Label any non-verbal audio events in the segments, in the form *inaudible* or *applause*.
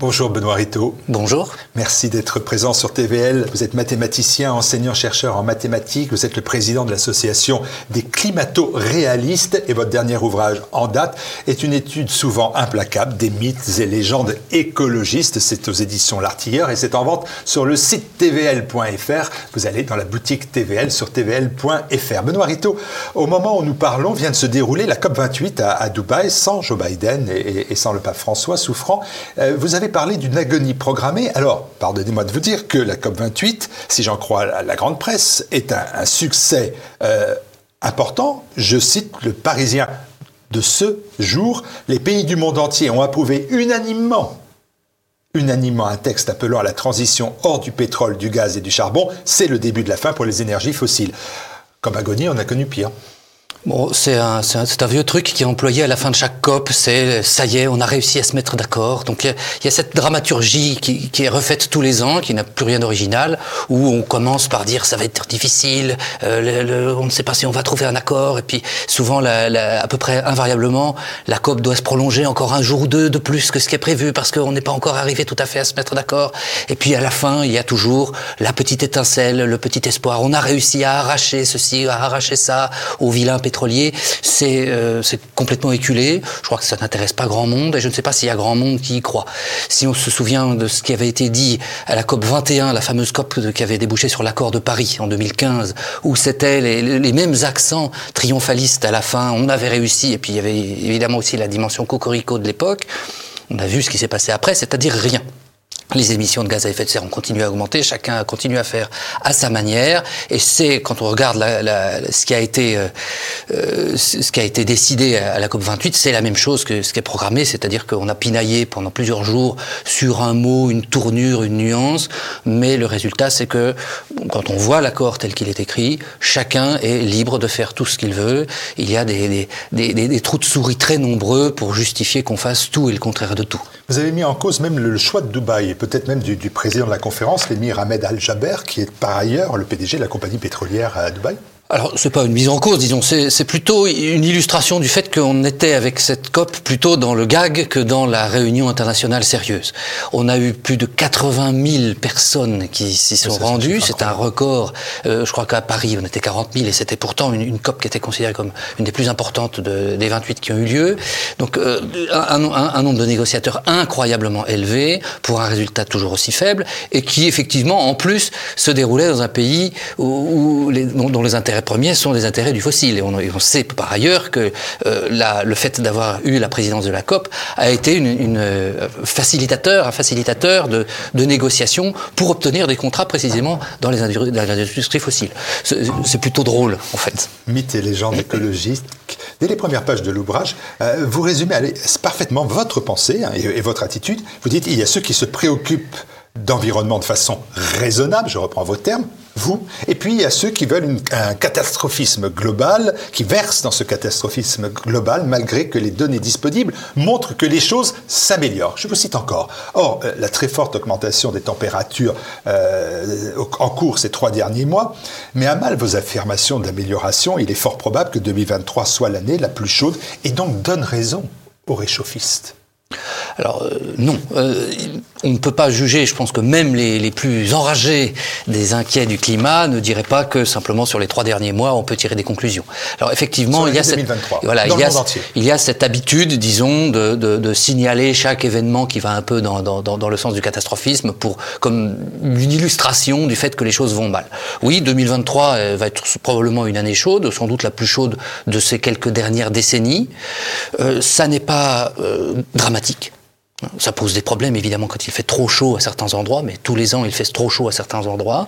Bonjour Benoît Rito. Bonjour. Merci d'être présent sur TVL. Vous êtes mathématicien, enseignant-chercheur en mathématiques. Vous êtes le président de l'association des climato-réalistes et votre dernier ouvrage en date est une étude souvent implacable des mythes et légendes écologistes. C'est aux éditions L'Artilleur et c'est en vente sur le site tvl.fr. Vous allez dans la boutique TVL sur tvl.fr. Benoît Rito, au moment où nous parlons, vient de se dérouler la COP28 à, Dubaï sans Joe Biden et, sans le pape François souffrant. Euh, vous avez parler d'une agonie programmée. Alors, pardonnez-moi de vous dire que la COP28, si j'en crois la, grande presse, est un, succès euh, important. Je cite le Parisien de ce jour. Les pays du monde entier ont approuvé unanimement unanimement un texte appelant à la transition hors du pétrole, du gaz et du charbon. C'est le début de la fin pour les énergies fossiles. Comme agonie, on a connu pire. Bon, c'est un, un, vieux truc qui est employé à la fin de chaque COP, c'est ça y est, on a réussi à se mettre d'accord. Donc il y, a cette dramaturgie qui, qui, est refaite tous les ans, qui n'a plus rien d'original, où on commence par dire ça va être difficile, euh, on ne sait pas si on va trouver un accord, et puis souvent, la, à peu près invariablement, la COP doit se prolonger encore un jour ou deux de plus que ce qui est prévu, parce qu'on n'est pas encore arrivé tout à fait à se mettre d'accord. Et puis à la fin, il y a toujours la petite étincelle, le petit espoir. On a réussi à arracher ceci, à arracher ça au vilain euh, c'est complètement éculé. Je crois que ça n'intéresse pas grand monde et je ne sais pas s'il y a grand monde qui y croit. Si on se souvient de ce qui avait été dit à la COP 21, la fameuse COP qui avait débouché sur l'accord de Paris en 2015, où c'était les, mêmes accents triomphalistes à la fin, on avait réussi, et puis il y avait évidemment aussi la dimension cocorico de l'époque. On a vu ce qui s'est passé après, c'est-à-dire rien les émissions de gaz à effet de serre ont continué à augmenter, chacun a continué à faire à sa manière, et c'est quand on regarde la, la, ce qui a été euh, euh ce qui a été décidé à la COP 28, c'est la même chose que ce qui est programmé, c'est-à-dire qu'on a pinaillé pendant plusieurs jours sur un mot, une tournure, une nuance, mais le résultat c'est que quand on voit l'accord tel qu'il est écrit, chacun est libre de faire tout ce qu'il veut. Il y a des, des, des, trous de souris très nombreux pour justifier qu'on fasse tout et le contraire de tout. Vous avez mis en cause même le choix de Dubaï peut-être même du, président de la conférence, l'émir Ahmed Al-Jaber, qui est par ailleurs le PDG de la compagnie pétrolière à Dubaï alors, c'est pas une mise en cause, disons, c'est plutôt une illustration du fait qu'on était avec cette COP plutôt dans le gag que dans la réunion internationale sérieuse. On a eu plus de 80 000 personnes qui s'y sont rendues, c'est un record. Euh, je crois qu'à Paris, on était 40 000 et c'était pourtant une, une, COP qui était considérée comme une des plus importantes de, des 28 qui ont eu lieu. Donc, euh, un, un, un, nombre de négociateurs incroyablement élevé pour un résultat toujours aussi faible et qui, effectivement, en plus, se déroulait dans un pays où, où les, dont les intérêts premiers sont les intérêts du fossile. Et on, sait par ailleurs que euh, le fait d'avoir eu la présidence de la COP a été une, euh, facilitateur, un facilitateur de, négociations pour obtenir des contrats précisément dans les industries, dans l'industrie fossile. C'est plutôt drôle, en fait. Mythes et légendes écologistes. Dès les premières pages de l'ouvrage, euh, vous résumez parfaitement votre pensée hein, et, et votre attitude. Vous dites il y a ceux qui se préoccupent d'environnement de façon raisonnable, je reprends vos termes, vous, et puis il y a ceux qui veulent un catastrophisme global, qui versent dans ce catastrophisme global, malgré que les données disponibles montrent que les choses s'améliorent. Je vous cite encore. Or, euh, la très forte augmentation des températures euh, en cours ces trois derniers mois met à mal vos affirmations d'amélioration. Il est fort probable que 2023 soit l'année la plus chaude et donc donne raison aux réchauffistes. Alors euh, non, euh, on ne peut pas juger, je pense que même les, les, plus enragés des inquiets du climat ne diraient pas que simplement sur les trois derniers mois on peut tirer des conclusions. Alors effectivement, il y, a cette, voilà, il, y a, il y a cette habitude, disons, de, de, de, signaler chaque événement qui va un peu dans, dans, dans, le sens du catastrophisme pour comme une illustration du fait que les choses vont mal. Oui, 2023 euh, va être probablement une année chaude, sans doute la plus chaude de ces quelques dernières décennies. Euh, ça n'est pas euh, dramatique ça pose des problèmes évidemment quand il fait trop chaud à certains endroits, mais tous les ans il fait trop chaud à certains endroits.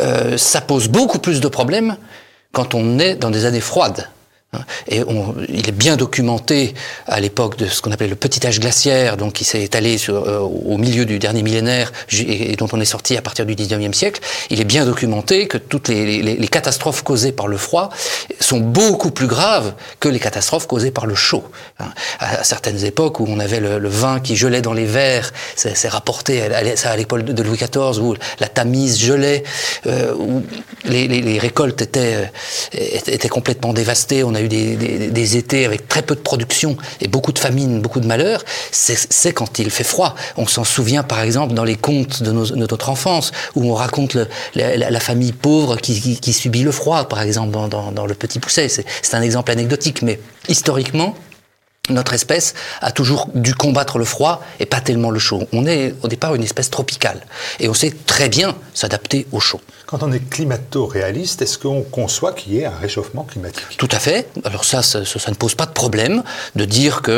Euh, ça pose beaucoup plus de problèmes quand on est dans des années froides. Et on, il est bien documenté à l'époque de ce qu'on appelait le petit âge glaciaire, donc qui s'est étalé sur, euh, au milieu du dernier millénaire et, dont on est sorti à partir du 19e siècle. Il est bien documenté que toutes les, les, les, catastrophes causées par le froid sont beaucoup plus graves que les catastrophes causées par le chaud. Hein. À, certaines époques où on avait le, le vin qui gelait dans les verres, c'est rapporté à, à l'époque de Louis XIV, où la Tamise gelait, euh, où les, les, récoltes étaient, euh, étaient complètement dévastées. On a a eu des, étés avec très peu de production et beaucoup de famine, beaucoup de malheur, c'est quand il fait froid. On s'en souvient par exemple dans les contes de, notre enfance, où on raconte la, famille pauvre qui, subit le froid, par exemple dans, dans Le Petit Pousset. C'est un exemple anecdotique, mais historiquement, notre espèce a toujours dû combattre le froid et pas tellement le chaud. On est au départ une espèce tropicale et on sait très bien s'adapter au chaud. Quand on est climato-réaliste, est-ce qu'on conçoit qu'il y ait un réchauffement climatique? Tout à fait. Alors ça, ça, ne pose pas de problème de dire que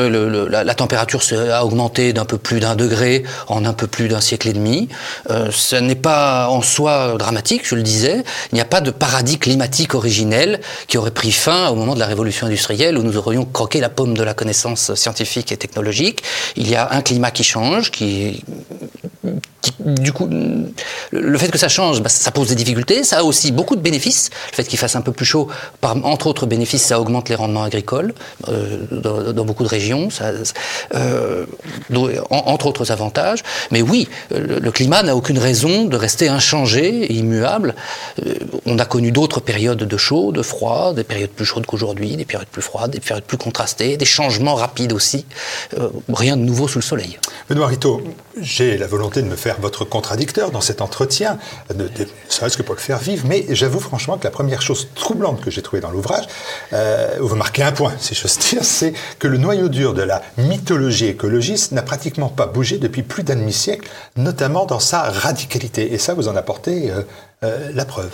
la, température a augmenté d'un peu plus d'un degré en un peu plus d'un siècle et demi. Euh, ce n'est pas en soi dramatique, je le disais. Il n'y a pas de paradis climatique originel qui aurait pris fin au moment de la révolution industrielle où nous aurions croqué la pomme de la connaissance scientifique et technologique. Il y a un climat qui change, qui du coup, le fait que ça change, bah, ça pose des difficultés. Ça a aussi beaucoup de bénéfices. Le fait qu'il fasse un peu plus chaud, entre autres bénéfices, ça augmente les rendements agricoles euh, dans, beaucoup de régions, euh, entre autres avantages. Mais oui, le, climat n'a aucune raison de rester inchangé et immuable. Euh, on a connu d'autres périodes de chaud, de froid, des périodes plus chaudes qu'aujourd'hui, des périodes plus froides, des périodes plus contrastées, des changements rapides aussi. rien de nouveau sous le soleil. Benoît Rito, j'ai la volonté de me faire votre contradicteur dans cet entretien, ne serait-ce que pour le faire vivre, mais j'avoue franchement que la première chose troublante que j'ai trouvée dans l'ouvrage, euh, vous marquez un point, si j'ose dire, c'est que le noyau dur de la mythologie écologiste n'a pratiquement pas bougé depuis plus d'un demi-siècle, notamment dans sa radicalité. Et ça, vous en apportez euh, euh, la preuve.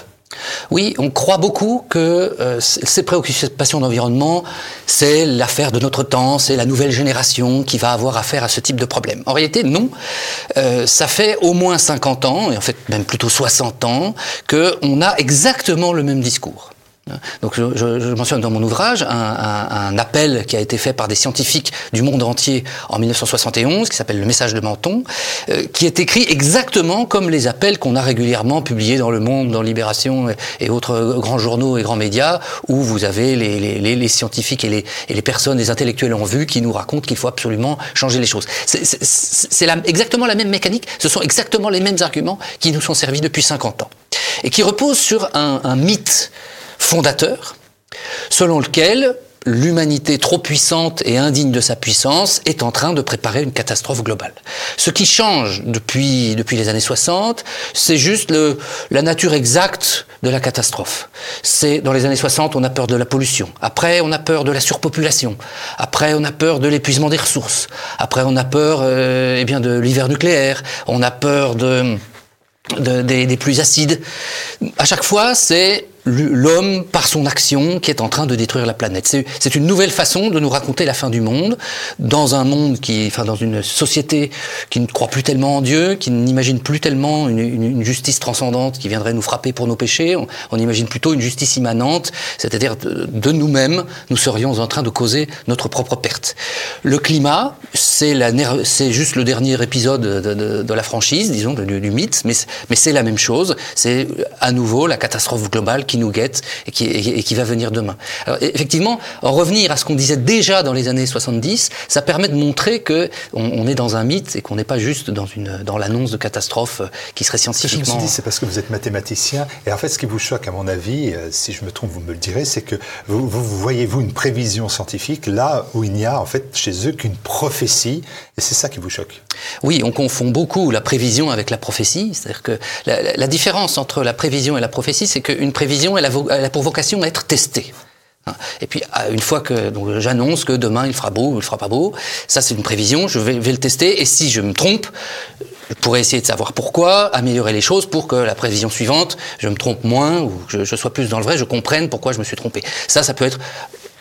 Oui, on croit beaucoup que euh, ces préoccupations d'environnement, c'est l'affaire de notre temps, c'est la nouvelle génération qui va avoir affaire à ce type de problème. En réalité, non. Euh, ça fait au moins 50 ans, et en fait même plutôt 60 ans, qu'on a exactement le même discours. Donc je, mentionne dans mon ouvrage un, appel qui a été fait par des scientifiques du monde entier en 1971, qui s'appelle le message de Menton, euh, qui est écrit exactement comme les appels qu'on a régulièrement publiés dans Le Monde, dans Libération et, autres grands journaux et grands médias, où vous avez les, scientifiques et les, personnes, les intellectuels en vue, qui nous racontent qu'il faut absolument changer les choses. C'est exactement la même mécanique, ce sont exactement les mêmes arguments qui nous sont servis depuis 50 ans, et qui reposent sur un mythe fondateur, selon lequel l'humanité trop puissante et indigne de sa puissance est en train de préparer une catastrophe globale. Ce qui change depuis, depuis les années 60, c'est juste le, la nature exacte de la catastrophe. C'est dans les années 60, on a peur de la pollution. Après, on a peur de la surpopulation. Après, on a peur de l'épuisement des ressources. Après, on a peur euh, eh bien de l'hiver nucléaire. On a peur de, de des, des pluies acides. À chaque fois, c'est l'homme par son action qui est en train de détruire la planète. C'est une nouvelle façon de nous raconter la fin du monde dans un monde qui, enfin dans une société qui ne croit plus tellement en Dieu, qui n'imagine plus tellement une, justice transcendante qui viendrait nous frapper pour nos péchés. On, imagine plutôt une justice immanente, c'est-à-dire de, nous-mêmes, nous serions en train de causer notre propre perte. Le climat, c'est juste le dernier épisode de, de, de la franchise, disons, du, du mythe, mais, mais c'est la même chose. C'est à nouveau la catastrophe globale qui nous guette et qui, et qui va venir demain. Alors, effectivement, en revenir à ce qu'on disait déjà dans les années 70, ça permet de montrer que on, est dans un mythe et qu'on n'est pas juste dans une dans l'annonce de catastrophe euh, qui serait scientifiquement. Je me suis dit, c'est parce que vous êtes mathématicien et en fait, ce qui vous choque, à mon avis, euh, si je me trompe, vous me le direz, c'est que vous, vous, vous une prévision scientifique là où il n'y a en fait chez eux qu'une prophétie et c'est ça qui vous choque. Oui, on confond beaucoup la prévision avec la prophétie, c'est-à-dire que la, la différence entre la prévision et la prophétie, c'est qu'une prévision elle a, pour vocation à être testée. Hein. Et puis une fois que j'annonce que demain il fera beau ou il fera pas beau, ça c'est une prévision, je vais, le tester et si je me trompe, je pourrais essayer de savoir pourquoi, améliorer les choses pour que la prévision suivante, je me trompe moins ou que je, sois plus dans le vrai, je comprenne pourquoi je me suis trompé. Ça, ça peut être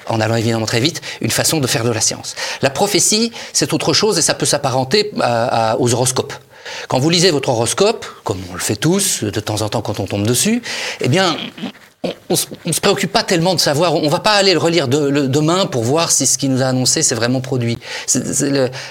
en allant évidemment très vite, une façon de faire de la science. La prophétie, c'est autre chose et ça peut s'apparenter aux horoscopes. Quand vous lisez votre horoscope, comme on le fait tous de temps en temps quand on tombe dessus, eh bien, on, ne se préoccupe pas tellement de savoir. On va pas aller le relire demain pour voir si ce qui nous a annoncé s'est vraiment produit.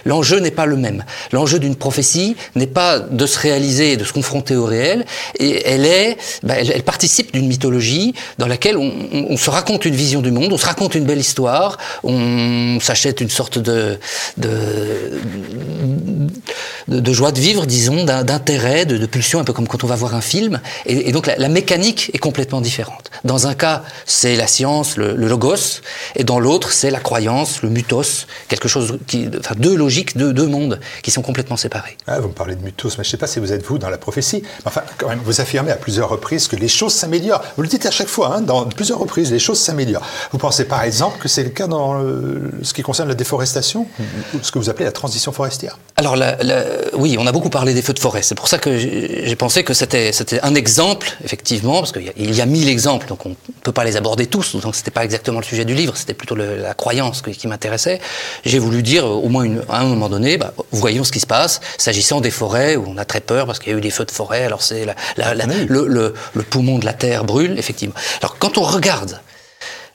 L'enjeu n'est pas le même. L'enjeu d'une prophétie n'est pas de se réaliser et de se confronter au réel. Et elle est, bah, elle, participe d'une mythologie dans laquelle on, se raconte une vision du monde, on se raconte une belle histoire, on s'achète une sorte de, de, joie de vivre, disons, d'intérêt, de, pulsion, un peu comme quand on va voir un film. Et, donc la, mécanique est complètement différente. Dans un cas, c'est la science, le, le, logos, et dans l'autre, c'est la croyance, le mythos, quelque chose qui, enfin, deux logiques, deux, deux mondes qui sont complètement séparés. Ah, vous me parlez de mythos, mais je ne sais pas si vous êtes vous dans la prophétie. Enfin, quand même, vous affirmez à plusieurs reprises que les choses s'améliorent. Vous le dites à chaque fois, hein, dans plusieurs reprises, les choses s'améliorent. Vous pensez par exemple que c'est le cas dans ce qui concerne la déforestation, ce que vous appelez la transition forestière? Alors, oui, on a beaucoup parlé des feux de forêt. C'est pour ça que j'ai pensé que c'était un exemple, effectivement, parce qu'il y, a mille exemples, donc on ne peut pas les aborder tous. Donc, c'était pas exactement le sujet du livre, c'était plutôt la croyance qui m'intéressait. J'ai voulu dire, au moins à un moment donné, bah, voyons ce qui se passe, s'agissant des forêts où on a très peur parce qu'il y a eu des feux de forêt. Alors, c'est le, le, le poumon de la terre brûle, effectivement. Alors, quand on regarde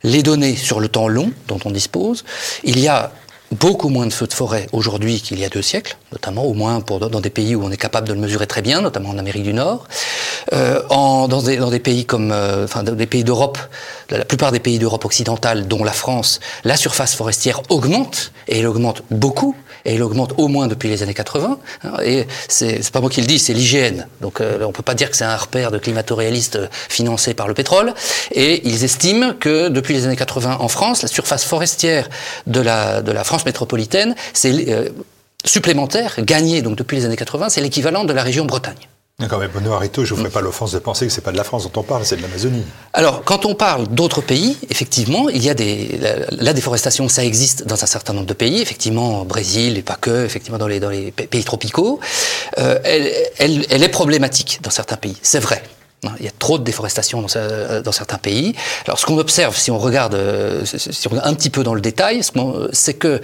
les données sur le temps long dont on dispose, il y a beaucoup moins de feux de forêt aujourd'hui qu'il y a deux siècles, notamment au moins pour, dans des pays où on est capable de le mesurer très bien, notamment en Amérique du Nord. Euh, en, dans, des, dans, des, pays comme, euh, enfin, des pays d'Europe, la plupart des pays d'Europe occidentale, dont la France, la surface forestière augmente et elle augmente beaucoup et elle augmente au moins depuis les années 80. Et c'est pas moi qui le dis, c'est l'IGN. Donc euh, on peut pas dire que c'est un repère de climato-réaliste financé par le pétrole. Et ils estiment que depuis les années 80 en France, la surface forestière de la, de la France métropolitaine, c'est euh, supplémentaire, gagnée donc depuis les années 80, c'est l'équivalent de la région Bretagne. D'accord, mais Benoît Arito, je ne vous ferai pas l'offense de penser que ce n'est pas de la France dont on parle, c'est de l'Amazonie. Alors, quand on parle d'autres pays, effectivement, il y a des. La, déforestation, ça existe dans un certain nombre de pays, effectivement, au Brésil et pas que, effectivement, dans les, dans les pays tropicaux. Euh, elle, elle, elle est problématique dans certains pays, c'est vrai. Il y a trop de déforestation dans, dans certains pays. Alors, ce qu'on observe, si on regarde, euh, si on regarde un petit peu dans le détail, c'est que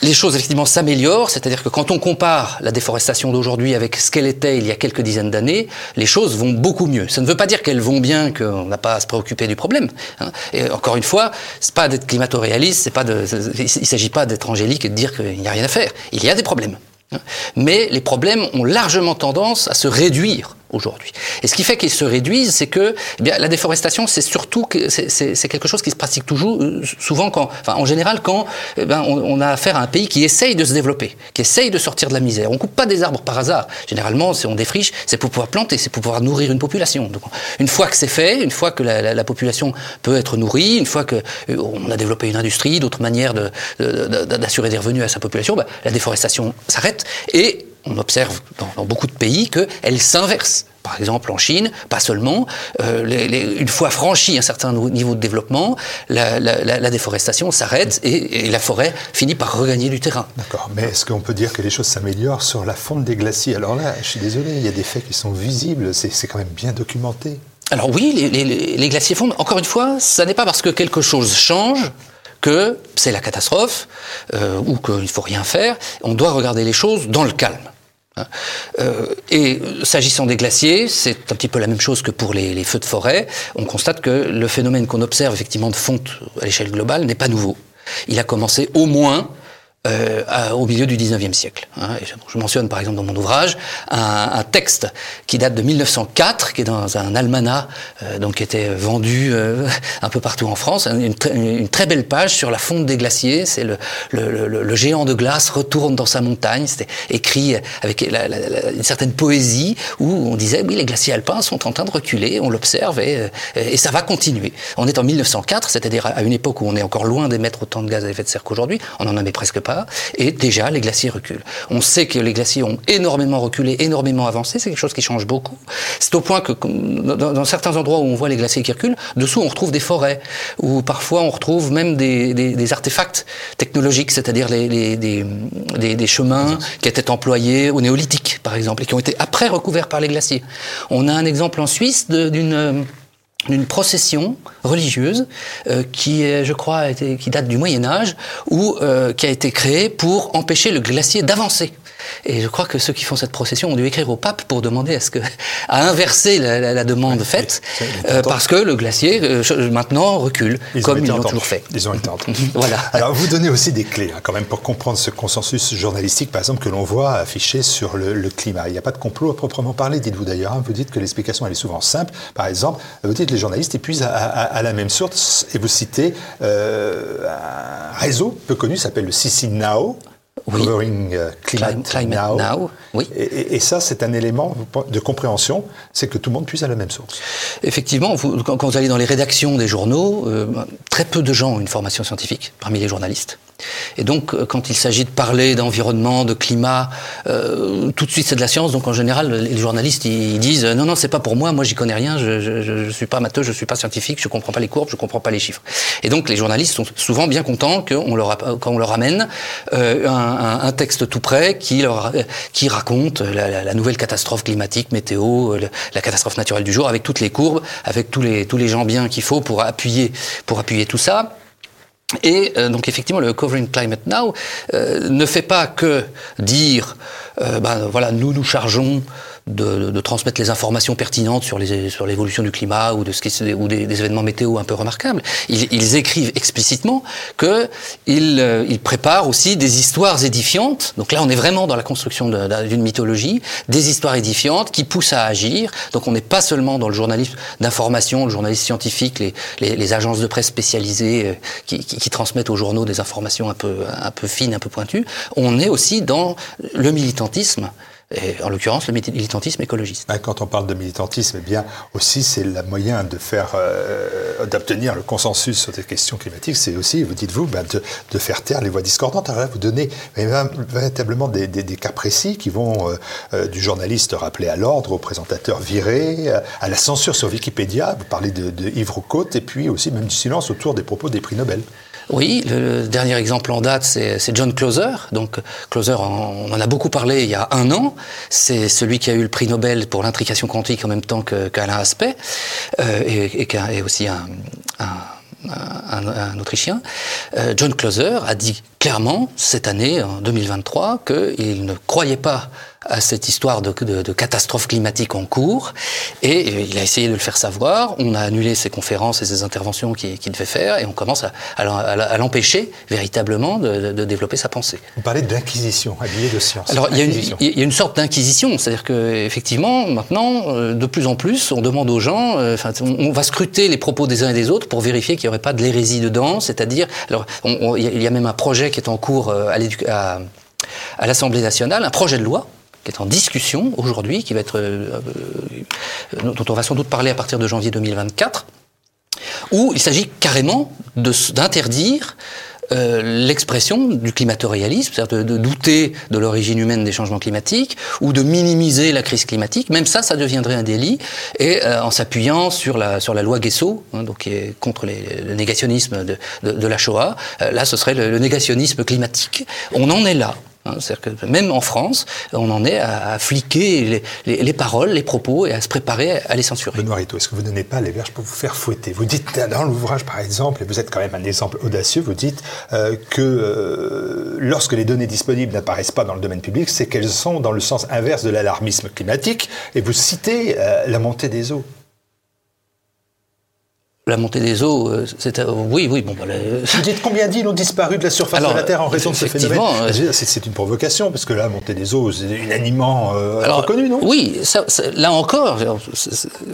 les choses effectivement s'améliorent. C'est-à-dire que quand on compare la déforestation d'aujourd'hui avec ce qu'elle était il y a quelques dizaines d'années, les choses vont beaucoup mieux. Ça ne veut pas dire qu'elles vont bien, qu'on n'a pas à se préoccuper du problème. Hein. Encore une fois, c'est pas d'être climato-réaliste, c'est pas de, il s'agit pas d'être angélique et de dire qu'il n'y a rien à faire. Il y a des problèmes. Hein. Mais les problèmes ont largement tendance à se réduire aujourd'hui. Et ce qui fait qu'ils se réduisent, c'est que eh bien, la déforestation, c'est surtout c'est quelque chose qui se pratique toujours, euh, souvent quand, enfin, en général, quand eh on, on, a affaire à un pays qui essaye de se développer, qui essaye de sortir de la misère. On coupe pas des arbres par hasard. Généralement, si on défriche, c'est pour pouvoir planter, c'est pour pouvoir nourrir une population. Donc, une fois que c'est fait, une fois que la, la, la, population peut être nourrie, une fois que euh, on a développé une industrie, d'autres manières d'assurer de, de, des revenus à sa population, bah, la déforestation s'arrête et on observe dans, dans beaucoup de pays qu'elle s'inverse par exemple en Chine, pas seulement, euh, les, les, une fois franchi un certain niveau de développement, la, la, la déforestation s'arrête et, et, la forêt finit par regagner du terrain. D'accord, mais est-ce qu'on peut dire que les choses s'améliorent sur la fonte des glaciers? Alors là, je suis désolé, il y a des faits qui sont visibles, c'est quand même bien documenté. Alors oui, les glaciers fondent. Encore une fois, ça n'est pas parce que quelque chose change que c'est la catastrophe euh, ou qu'il ne faut rien faire. On doit regarder les choses dans le calme. Euh, et s'agissant des glaciers, c'est un petit peu la même chose que pour les, les feux de forêt. On constate que le phénomène qu'on observe effectivement de fonte à l'échelle globale n'est pas nouveau. Il a commencé au moins euh, au milieu du 19e siècle. Hein. Je, mentionne par exemple dans mon ouvrage un, texte qui date de 1904, qui est dans un almanach, euh, donc qui était vendu euh, *laughs* un peu partout en France, une, très belle page sur la fonte des glaciers. C'est le, géant de glace retourne dans sa montagne. C'était écrit avec une certaine poésie où on disait oui les glaciers alpins sont en train de reculer, on l'observe et, euh, ça va continuer. On est en 1904, c'est-à-dire à une époque où on est encore loin d'émettre autant de gaz à effet de serre qu'aujourd'hui. On n'en avait presque pas et déjà les glaciers reculent. On sait que les glaciers ont énormément reculé, énormément avancé, c'est quelque chose qui change beaucoup. C'est au point que dans, certains endroits où on voit les glaciers qui reculent, dessous on retrouve des forêts, où parfois on retrouve même des, artefacts technologiques, c'est-à-dire des, des, chemins qui étaient employés au néolithique, par exemple, et qui ont été après recouverts par les glaciers. On a un exemple en Suisse d'une d'une procession religieuse euh, qui, je crois, qui date du Moyen Âge, ou euh, qui a été créée pour empêcher le glacier d'avancer. Et je crois que ceux qui font cette procession ont dû écrire au pape pour demander à, ce que, *laughs* à inverser la, demande faite, euh, parce que le glacier maintenant recule, comme ils l'ont toujours fait. Ils ont été entendus. *laughs* voilà. Alors vous donnez aussi des clés hein, quand même pour comprendre ce consensus journalistique, par exemple, que l'on voit affiché sur le, climat. Il n'y a pas de complot à proprement parler, dites-vous d'ailleurs. Hein. Vous dites que l'explication elle est souvent simple. Par exemple, vous dites les journalistes épuisent à, la même source et vous citez euh, un réseau peu connu s'appelle le CC Now. Covering euh, Climate, Now. Oui. Et, ça, c'est un élément de compréhension, c'est que tout le monde puisse à la même source. Effectivement, quand, vous allez dans les rédactions des journaux, euh, très peu de gens ont une formation scientifique parmi les journalistes. Et donc, euh, quand il s'agit de parler d'environnement, de climat, euh, tout de suite c'est de la science. Donc, en général, les journalistes ils disent non, non, c'est pas pour moi. Moi, j'y connais rien. Je, je, suis pas matheux, je suis pas scientifique, je comprends pas les courbes, je comprends pas les chiffres. Et donc, les journalistes sont souvent bien contents qu'on leur quand on leur amène euh, un, un, texte tout prêt qui leur qui raconte la, la, nouvelle catastrophe climatique, météo, la catastrophe naturelle du jour, avec toutes les courbes, avec tous les tous les gens bien qu'il faut pour appuyer pour appuyer tout ça. Et euh, donc effectivement, le Covering Climate Now euh, ne fait pas que dire, euh, ben, voilà, nous nous chargeons de, de, transmettre les informations pertinentes sur les sur l'évolution du climat ou de ce qui ou des, événements météo un peu remarquables. Ils, ils écrivent explicitement que ils, euh, ils, préparent aussi des histoires édifiantes. Donc là, on est vraiment dans la construction d'une mythologie, des histoires édifiantes qui poussent à agir. Donc on n'est pas seulement dans le journalisme d'information, le journalisme scientifique, les, les, les, agences de presse spécialisées euh, qui, qui, qui, transmettent aux journaux des informations un peu un peu fines, un peu pointues. On est aussi dans le militantisme et en l'occurrence le militantisme écologiste. Ah, quand on parle de militantisme, eh bien aussi c'est le moyen de faire, euh, d'obtenir le consensus sur des questions climatiques, c'est aussi, vous dites-vous, ben, de, de, faire taire les voix discordantes. Alors là, vous donnez véritablement des, des, des cas précis qui vont euh, euh, du journaliste rappelé à l'ordre, au présentateur viré, à la censure sur Wikipédia. Vous parlez de, de Yves Roucaute et puis aussi même du silence autour des propos des prix Nobel. Oui, le, dernier exemple en date, c'est John Closer. Donc, Closer, on, en a beaucoup parlé il y a un an. C'est celui qui a eu le prix Nobel pour l'intrication quantique en même temps qu'Alain Aspect, euh, et, aussi un, un, un, Autrichien. Euh, John Closer a dit clairement cette année, en 2023, qu'il ne croyait pas à cette histoire de, de, de, catastrophe climatique en cours, et il a essayé de le faire savoir. On a annulé ses conférences et ses interventions qu'il devait faire, et on commence à, à, l'empêcher véritablement de, de, développer sa pensée. Vous parlez d'inquisition, habillée de science. Alors il y, a une, il y, a une, sorte d'inquisition, c'est-à-dire que effectivement, maintenant, euh, de plus en plus, on demande aux gens, euh, enfin, on, va scruter les propos des uns et des autres pour vérifier qu'il n'y aurait pas de l'hérésie dedans, c'est-à-dire, alors il y a même un projet qui est en cours euh, à, l'Assemblée nationale, un projet de loi qui est en discussion aujourd'hui, qui va être, euh, euh, dont on va sans doute parler à partir de janvier 2024, où il s'agit carrément d'interdire euh, l'expression du climatorialisme, c'est-à-dire de, douter de l'origine humaine des changements climatiques ou de minimiser la crise climatique. Même ça, ça deviendrait un délit. Et en s'appuyant sur la sur la loi Guesso, hein, donc qui est contre le négationnisme de, de, la Shoah, là, ce serait le négationnisme climatique. On en est là. Hein, c'est-à-dire que même en France, on en est à, fliquer les, paroles, les propos et à se préparer à les censurer. Benoît Rito, est-ce que vous ne donnez pas les verges pour vous faire fouetter? Vous dites dans l'ouvrage, par exemple, et vous êtes quand même un exemple audacieux, vous dites euh, que euh, lorsque les données disponibles n'apparaissent pas dans le domaine public, c'est qu'elles sont dans le sens inverse de l'alarmisme climatique, et vous citez euh, la montée des eaux. La montée des eaux, euh, c'est euh, oui, oui. Bon, bah, Vous dites combien d'îles ont disparu de la surface de la Terre en raison de ce phénomène euh, C'est une provocation parce que la montée des eaux, c'est unanimement reconnu, non? Oui, ça, là encore,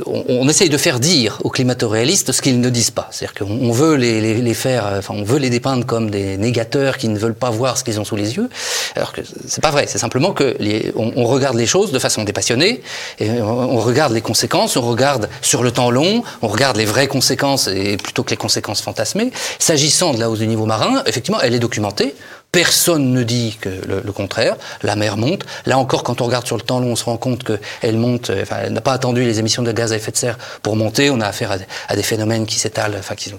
on, on, essaye de faire dire aux climato-réalistes ce qu'ils ne disent pas. C'est-à-dire qu'on veut les, les, les, faire, enfin, on veut les dépeindre comme des négateurs qui ne veulent pas voir ce qu'ils ont sous les yeux. Alors que c'est pas vrai. C'est simplement que les, on, on, regarde les choses de façon dépassionnée et on, on regarde les conséquences, on regarde sur le temps long, on regarde les vraies conséquences et plutôt que les conséquences fantasmées. S'agissant de la hausse du niveau marin, effectivement, elle est documentée. Personne ne dit que le, contraire. La mer monte. Là encore, quand on regarde sur le temps long, on se rend compte qu'elle monte. Euh, enfin, elle n'a pas attendu les émissions de gaz à effet de serre pour monter. On a affaire à, des phénomènes qui s'étalent, enfin, qui,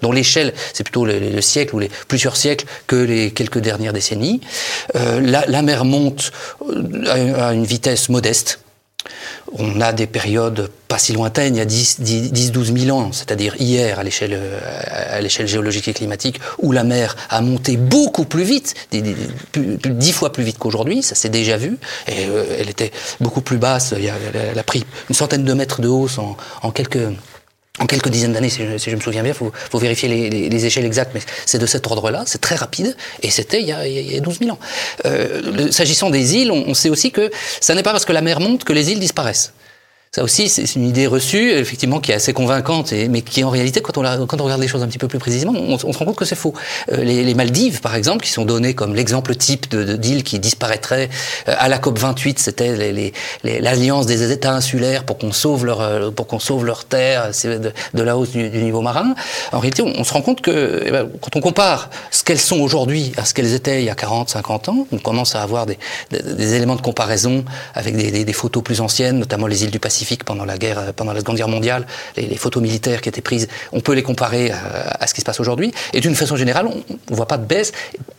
dont l'échelle, c'est plutôt le, siècle ou les plusieurs siècles que les quelques dernières décennies. Euh, la, la, mer monte euh, à une vitesse modeste on a des périodes pas si lointaines, il y a 10-12 000 ans, c'est-à-dire hier à l'échelle, à l'échelle géologique et climatique, où la mer a monté beaucoup plus vite, dix fois plus vite qu'aujourd'hui, ça s'est déjà vu, et euh, elle était beaucoup plus basse, elle a, pris une centaine de mètres de hausse en quelques en quelques dizaines d'années, si, je me souviens bien, il faut, vérifier les, échelles exactes, mais c'est de cet ordre-là, c'est très rapide, et c'était il, y a 12 000 ans. Euh, S'agissant des îles, on, sait aussi que ça n'est pas parce que la mer monte que les îles disparaissent. Ça aussi, c'est une idée reçue, effectivement, qui est assez convaincante, mais qui en réalité, quand on, regarde les choses un petit peu plus précisément, on, se rend compte que c'est faux. Euh, les, Maldives, par exemple, qui sont données comme l'exemple type de, d'îles qui disparaîtraient euh, à la COP 28, c'était l'alliance des États insulaires pour qu'on sauve leur euh, pour qu'on sauve leur terre de, de, la hausse du, niveau marin. En réalité, on, se rend compte que eh ben, quand on compare ce qu'elles sont aujourd'hui à ce qu'elles étaient il y a 40, 50 ans, on commence à avoir des, éléments de comparaison avec des photos plus anciennes, notamment les îles du Pacifique pendant la guerre, euh, pendant la Seconde Guerre mondiale, les, photos militaires qui étaient prises, on peut les comparer à, ce qui se passe aujourd'hui. Et d'une façon générale, on ne voit pas de baisse.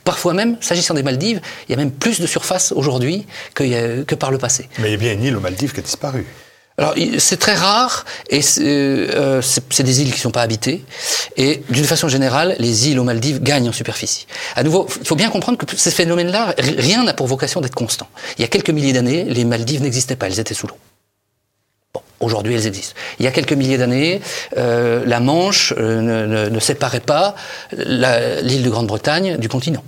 Parfois même, s'agissant des Maldives, il y a même plus de surface aujourd'hui que, que par le passé. Mais il y a bien une île aux Maldives qui a disparu. Alors c'est très rare et c'est euh, des îles qui ne sont pas habitées et d'une façon générale les îles aux Maldives gagnent en superficie. À nouveau, il faut bien comprendre que ces phénomènes-là, rien n'a pour vocation d'être constant. Il y a quelques milliers d'années, les Maldives n'existaient pas, elles étaient sous l'eau. Aujourd'hui, elles existent. Il y a quelques milliers d'années, euh, la Manche euh, ne, séparait pas l'île de Grande-Bretagne du continent.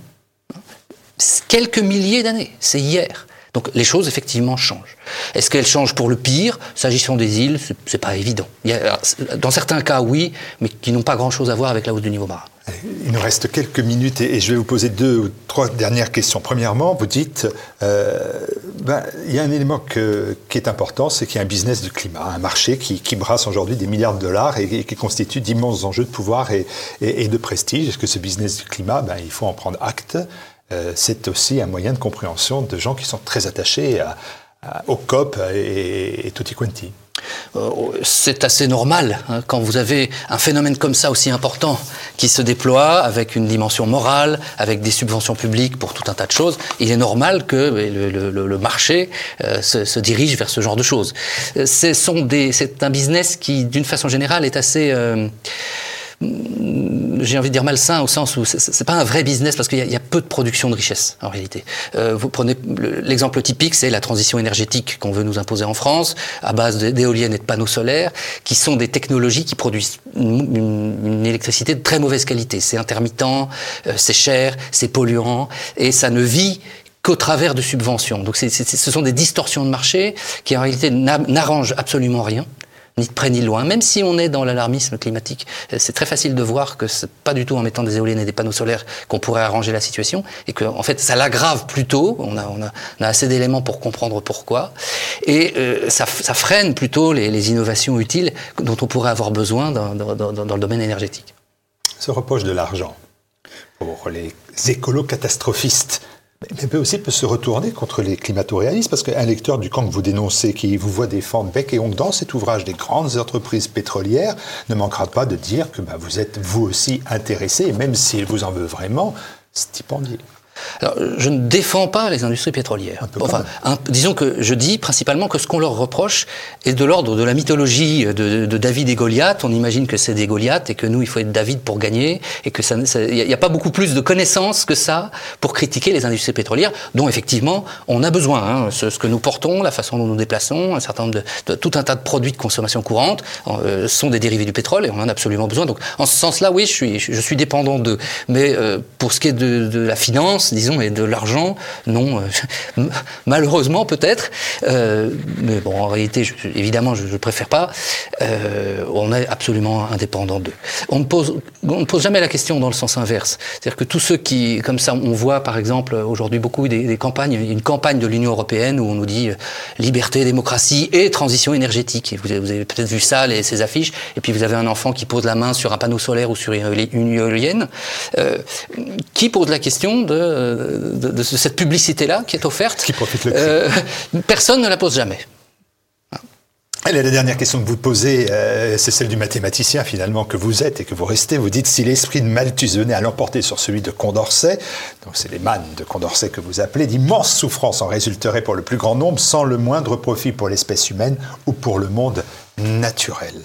Quelques milliers d'années, c'est hier. Donc les choses effectivement changent. Est-ce qu'elles changent pour le pire? S'agissant des îles, c'est pas évident. Dans certains cas, oui, mais qui n'ont pas grand-chose à voir avec la hausse du niveau marin. Il nous reste quelques minutes et, je vais vous poser deux ou trois dernières questions. Premièrement, vous dites, euh, ben, il y a un élément qui est important, c'est qu'il y a un business de climat, un marché qui, brasse aujourd'hui des milliards de dollars et, qui constitue d'immenses enjeux de pouvoir et, de prestige. Est-ce que ce business du climat, ben, il faut en prendre acte? Euh, C'est aussi un moyen de compréhension de gens qui sont très attachés au COP et, et tutti quanti. Euh, c'est assez normal hein, quand vous avez un phénomène comme ça aussi important qui se déploie avec une dimension morale, avec des subventions publiques pour tout un tas de choses. Il est normal que le, marché euh, se, dirige vers ce genre de choses. Euh, c'est un business qui, d'une façon générale, est assez j'ai envie de dire malsain au sens où c'est pas un vrai business parce qu'il y, a peu de production de richesse en réalité. Euh, vous prenez l'exemple typique, c'est la transition énergétique qu'on veut nous imposer en France à base d'éoliennes et de panneaux solaires, qui sont des technologies qui produisent une, électricité de très mauvaise qualité. C'est intermittent, euh, c'est cher, c'est polluant et ça ne vit qu'au travers de subventions. Donc ce sont des distorsions de marché qui en réalité n'arrangent absolument rien ni de près ni de loin, même si on est dans l'alarmisme climatique. Euh, c'est très facile de voir que c'est pas du tout en mettant des éoliennes et des panneaux solaires qu'on pourrait arranger la situation, et que en fait ça l'aggrave plutôt. On a, assez d'éléments pour comprendre pourquoi, et euh, ça, freine plutôt les, innovations utiles dont on pourrait avoir besoin dans le domaine énergétique. Se reproche de l'argent pour les écolos catastrophistes mais peut aussi peut se retourner contre les climato-réalistes, parce qu'un lecteur du camp que vous dénoncez, qui vous voit défendre bec et ongle dans cet ouvrage des grandes entreprises pétrolières, ne manquera pas de dire que bah, vous êtes vous aussi intéressé, même s'il vous en veut vraiment, stipendié. Alors, je ne défends pas les industries pétrolières. Enfin, disons que je dis principalement que ce qu'on leur reproche est de l'ordre de la mythologie de, David et Goliath. On imagine que c'est des Goliaths et que nous, il faut être David pour gagner et que ça, il n'y a pas beaucoup plus de connaissances que ça pour critiquer les industries pétrolières, dont effectivement on a besoin. Hein. Ce, que nous portons, la façon dont nous déplaçons, un certain nombre de, tout un tas de produits de consommation courante euh, sont des dérivés du pétrole et on en a absolument besoin. Donc, en ce sens-là, oui, je suis, je suis dépendant d'eux. Mais euh, pour ce qui est de la finance disons, et de l'argent, non, euh, *laughs* malheureusement peut-être, euh, mais bon, en réalité, évidemment, je ne préfère pas, euh, on est absolument indépendant d'eux. On ne pose, on ne pose jamais la question dans le sens inverse. C'est-à-dire que tous ceux qui, comme ça, on voit par exemple aujourd'hui beaucoup des, campagnes, une campagne de l'Union européenne où on nous dit liberté, démocratie et transition énergétique. Et vous avez, peut-être vu ça, les, ces affiches, et puis vous avez un enfant qui pose la main sur un panneau solaire ou sur une éolienne, qui pose la question de de, cette publicité-là qui est offerte, qui profite le euh, personne ne la pose jamais. Allez, la dernière question que vous posez, euh, c'est celle du mathématicien finalement que vous êtes et que vous restez. Vous dites si l'esprit de Malthus venait à l'emporter sur celui de Condorcet, donc c'est les mannes de Condorcet que vous appelez, d'immenses souffrances en résulteraient pour le plus grand nombre sans le moindre profit pour l'espèce humaine ou pour le monde naturel.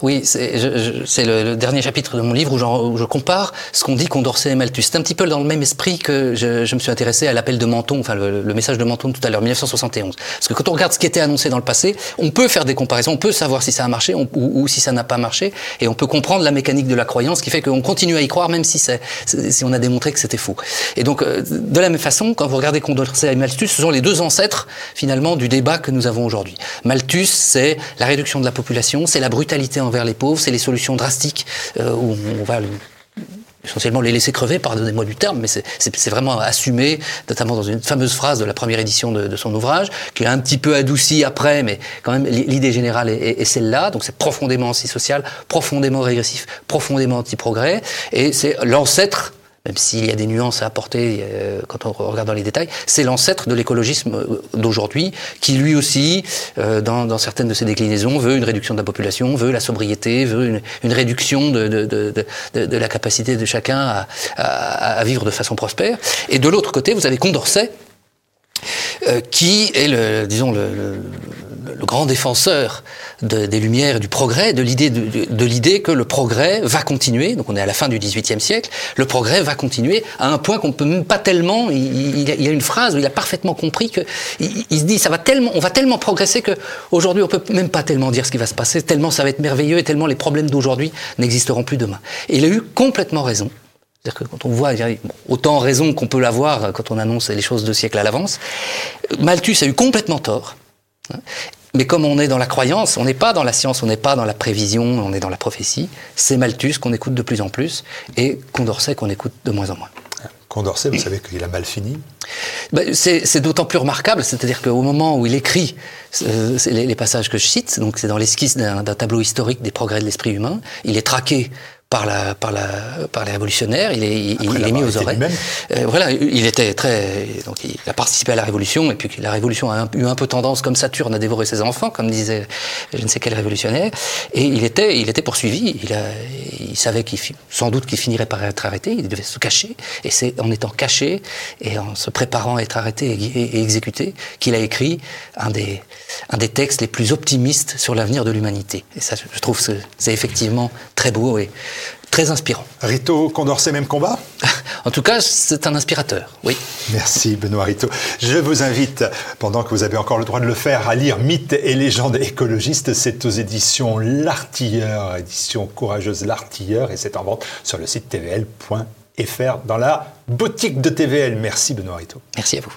Oui, c'est le, dernier chapitre de mon livre où, je compare ce qu'on dit Condorcet et Malthus. C'est un petit peu dans le même esprit que je, me suis intéressé à l'appel de Menton, enfin le, message de Menton tout à l'heure, 1971. Parce que quand on regarde ce qui était annoncé dans le passé, on peut faire des comparaisons, on peut savoir si ça a marché ou, si ça n'a pas marché, et on peut comprendre la mécanique de la croyance qui fait qu'on continue à y croire même si, si on a démontré que c'était faux. Et donc, euh, de la même façon, quand vous regardez Condorcet et Malthus, ce sont les deux ancêtres finalement du débat que nous avons aujourd'hui. Malthus, c'est la réduction de la population, c'est la brutalité envers les pauvres, c'est les solutions drastiques euh, où on va essentiellement les laisser crever, pardonnez-moi du terme, mais c'est vraiment assumé, notamment dans une fameuse phrase de la première édition de, son ouvrage, qu'il a un petit peu adouci après, mais quand même l'idée générale est, est celle-là, donc c'est profondément antisocial, profondément régressif, profondément anti-progrès, et c'est l'ancêtre même s'il y a des nuances à apporter euh, quand on regarde dans les détails, c'est l'ancêtre de l'écologisme euh, d'aujourd'hui, qui lui aussi, euh, dans, certaines de ses déclinaisons, veut une réduction de la population, veut la sobriété, veut une, réduction de, la capacité de chacun à, vivre de façon prospère. Et de l'autre côté, vous avez Condorcet, qui est le, disons, le grand défenseur des Lumières du progrès, de l'idée que le progrès va continuer. Donc on est à la fin du XVIIIe siècle. Le progrès va continuer à un point qu'on peut même pas tellement. Il, y a une phrase où il a parfaitement compris que il, se dit ça va tellement, on va tellement progresser que aujourd'hui on peut même pas tellement dire ce qui va se passer. Tellement ça va être merveilleux et tellement les problèmes d'aujourd'hui n'existeront plus demain. Et il a eu complètement raison. C'est-à-dire que quand on voit, autant raison qu'on peut l'avoir quand on annonce les choses deux siècles à l'avance, Malthus a eu complètement tort. Mais comme on est dans la croyance, on n'est pas dans la science, on n'est pas dans la prévision, on est dans la prophétie. C'est Malthus qu'on écoute de plus en plus et Condorcet qu'on écoute de moins en moins. Condorcet, vous savez qu'il a mal fini? Ben, C'est d'autant plus remarquable, c'est-à-dire qu'au moment où il écrit euh, les, les, passages que je cite, donc c'est dans l'esquisse d'un tableau historique des progrès de l'esprit humain, il est traqué par la par la par les révolutionnaires. Il est il, est mis aux oreilles. Euh, voilà, il était très donc il a participé à la révolution et puis la révolution a eu un peu tendance comme Saturne à dévorer ses enfants, comme disait je ne sais quel révolutionnaire. Et il était il était poursuivi. Il a il savait qu'il sans doute qu'il finirait par être arrêté. Il devait se cacher et c'est en étant caché et en se préparant à être arrêté et, exécuté qu'il a écrit un des textes les plus optimistes sur l'avenir de l'humanité. Et ça, je trouve, c'est effectivement très beau et très inspirant. Rito Condorcet, même combat *laughs* En tout cas, c'est un inspirateur, oui. Merci Benoît Rito. Je vous invite, pendant que vous avez encore le droit de le faire, à lire Mythes et légendes écologistes. C'est aux éditions L'Artilleur, édition courageuse L'Artilleur, et c'est en vente sur le site tvl.fr dans la boutique de TVL. Merci Benoît Rito. Merci à vous.